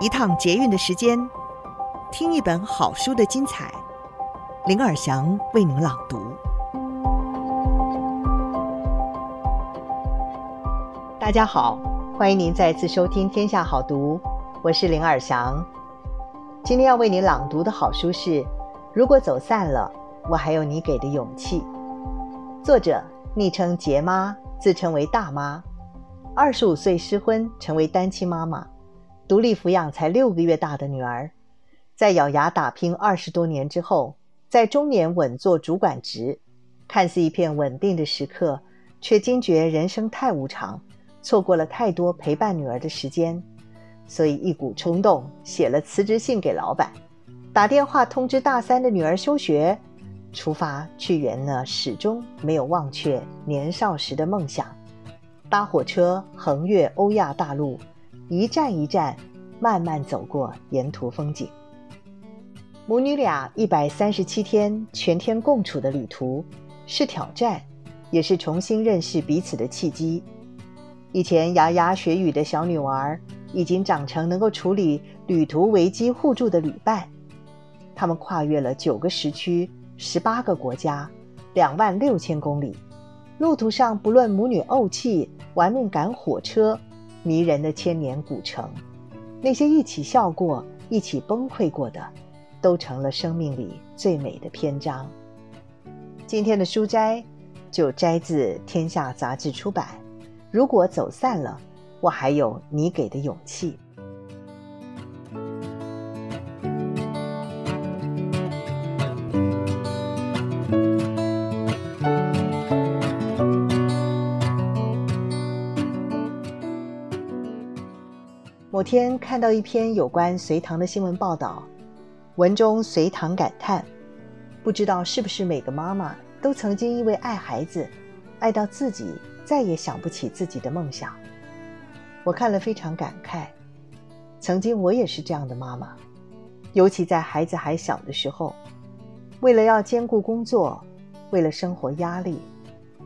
一趟捷运的时间，听一本好书的精彩。林尔祥为您朗读。大家好，欢迎您再次收听《天下好读》，我是林尔祥。今天要为您朗读的好书是《如果走散了，我还有你给的勇气》。作者昵称杰妈，自称为大妈，二十五岁失婚，成为单亲妈妈。独立抚养才六个月大的女儿，在咬牙打拼二十多年之后，在中年稳坐主管职，看似一片稳定的时刻，却惊觉人生太无常，错过了太多陪伴女儿的时间，所以一股冲动写了辞职信给老板，打电话通知大三的女儿休学，出发去圆那始终没有忘却年少时的梦想，搭火车横越欧亚大陆。一站一站，慢慢走过沿途风景。母女俩一百三十七天全天共处的旅途，是挑战，也是重新认识彼此的契机。以前牙牙学语的小女娃，已经长成能够处理旅途危机互助的旅伴。他们跨越了九个时区、十八个国家、两万六千公里，路途上不论母女怄气，玩命赶火车。迷人的千年古城，那些一起笑过、一起崩溃过的，都成了生命里最美的篇章。今天的书摘就摘自《天下》杂志出版。如果走散了，我还有你给的勇气。某天看到一篇有关隋唐的新闻报道，文中隋唐感叹：不知道是不是每个妈妈都曾经因为爱孩子，爱到自己再也想不起自己的梦想。我看了非常感慨，曾经我也是这样的妈妈，尤其在孩子还小的时候，为了要兼顾工作，为了生活压力，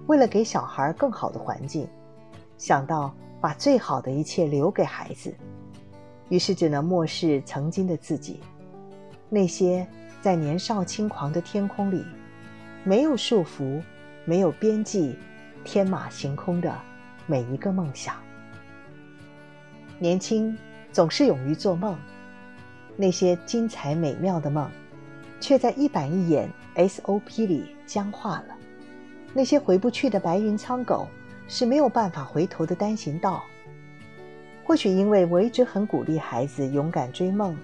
为了给小孩更好的环境，想到把最好的一切留给孩子。于是只能漠视曾经的自己，那些在年少轻狂的天空里，没有束缚、没有边际、天马行空的每一个梦想。年轻总是勇于做梦，那些精彩美妙的梦，却在一板一眼 SOP 里僵化了。那些回不去的白云苍狗，是没有办法回头的单行道。或许因为我一直很鼓励孩子勇敢追梦，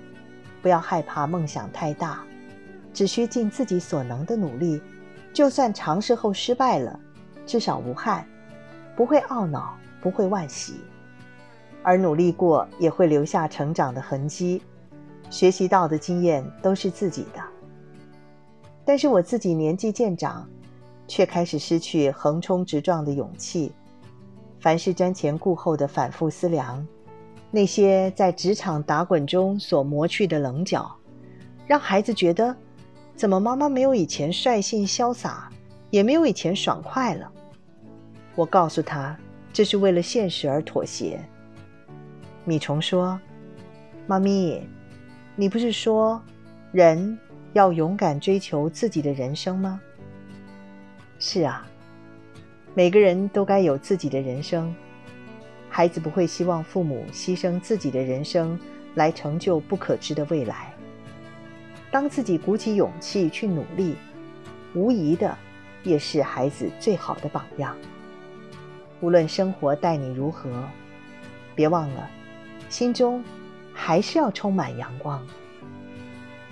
不要害怕梦想太大，只需尽自己所能的努力，就算尝试后失败了，至少无憾，不会懊恼，不会惋惜，而努力过也会留下成长的痕迹，学习到的经验都是自己的。但是我自己年纪渐长，却开始失去横冲直撞的勇气。凡事瞻前顾后的反复思量，那些在职场打滚中所磨去的棱角，让孩子觉得，怎么妈妈没有以前率性潇洒，也没有以前爽快了？我告诉他，这是为了现实而妥协。米虫说：“妈咪，你不是说，人要勇敢追求自己的人生吗？”是啊。每个人都该有自己的人生，孩子不会希望父母牺牲自己的人生来成就不可知的未来。当自己鼓起勇气去努力，无疑的也是孩子最好的榜样。无论生活待你如何，别忘了，心中还是要充满阳光。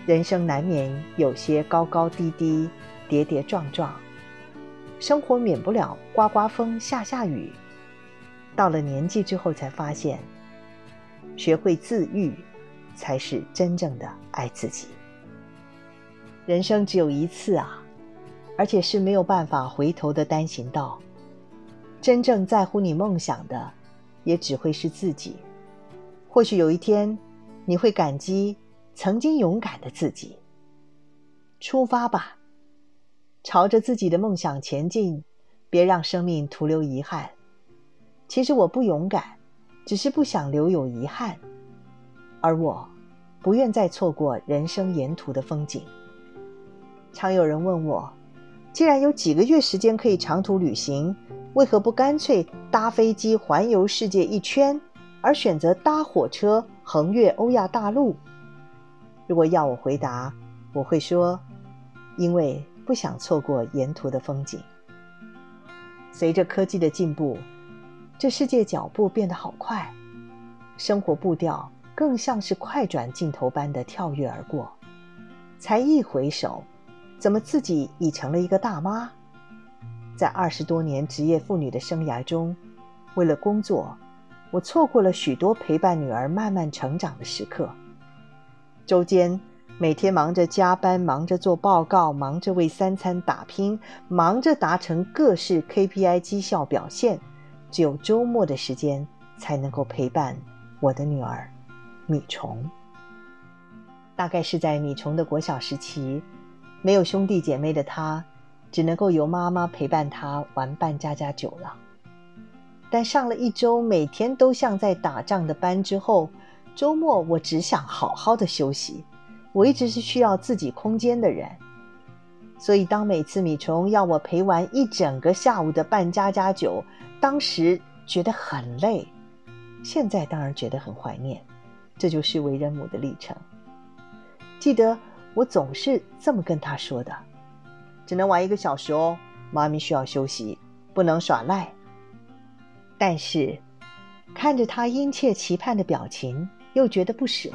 人生难免有些高高低低、跌跌撞撞。生活免不了刮刮风、下下雨，到了年纪之后才发现，学会自愈，才是真正的爱自己。人生只有一次啊，而且是没有办法回头的单行道。真正在乎你梦想的，也只会是自己。或许有一天，你会感激曾经勇敢的自己。出发吧。朝着自己的梦想前进，别让生命徒留遗憾。其实我不勇敢，只是不想留有遗憾。而我不愿再错过人生沿途的风景。常有人问我，既然有几个月时间可以长途旅行，为何不干脆搭飞机环游世界一圈，而选择搭火车横越欧亚大陆？如果要我回答，我会说，因为不想错过沿途的风景。随着科技的进步，这世界脚步变得好快，生活步调更像是快转镜头般的跳跃而过。才一回首，怎么自己已成了一个大妈？在二十多年职业妇女的生涯中，为了工作，我错过了许多陪伴女儿慢慢成长的时刻。周间每天忙着加班，忙着做报告，忙着为三餐打拼，忙着达成各式 KPI 绩效表现，只有周末的时间才能够陪伴我的女儿米虫。大概是在米虫的国小时期，没有兄弟姐妹的她，只能够由妈妈陪伴她玩扮家家酒了。但上了一周每天都像在打仗的班之后，周末我只想好好的休息。我一直是需要自己空间的人，所以当每次米虫要我陪玩一整个下午的扮家家酒，当时觉得很累，现在当然觉得很怀念。这就是为人母的历程。记得我总是这么跟他说的：“只能玩一个小时哦，妈咪需要休息，不能耍赖。”但是看着他殷切期盼的表情，又觉得不舍。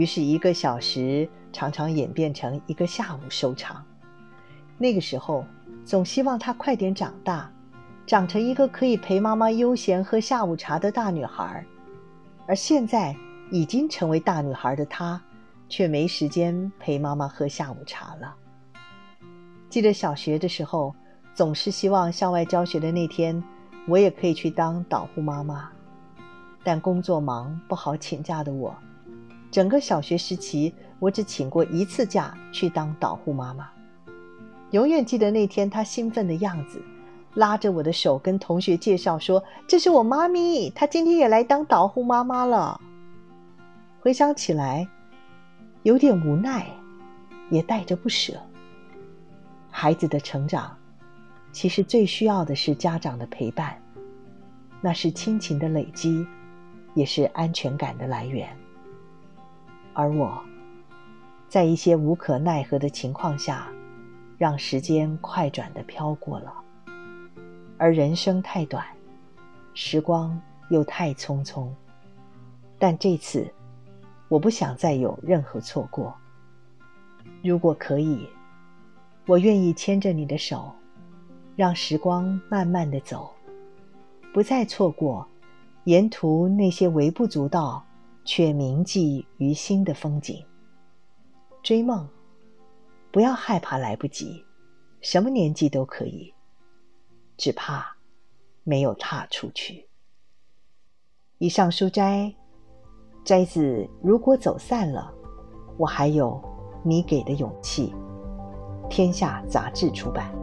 于是，一个小时常常演变成一个下午收场。那个时候，总希望她快点长大，长成一个可以陪妈妈悠闲喝下午茶的大女孩。而现在，已经成为大女孩的她，却没时间陪妈妈喝下午茶了。记得小学的时候，总是希望校外教学的那天，我也可以去当导护妈妈，但工作忙，不好请假的我。整个小学时期，我只请过一次假去当导护妈妈。永远记得那天她兴奋的样子，拉着我的手跟同学介绍说：“这是我妈咪，她今天也来当导护妈妈了。”回想起来，有点无奈，也带着不舍。孩子的成长，其实最需要的是家长的陪伴，那是亲情的累积，也是安全感的来源。而我，在一些无可奈何的情况下，让时间快转的飘过了。而人生太短，时光又太匆匆。但这次，我不想再有任何错过。如果可以，我愿意牵着你的手，让时光慢慢的走，不再错过沿途那些微不足道，却铭记于心的风景。追梦，不要害怕来不及，什么年纪都可以，只怕没有踏出去。以上书摘，摘自《如果走散了，我还有你给的勇气》，天下杂志出版。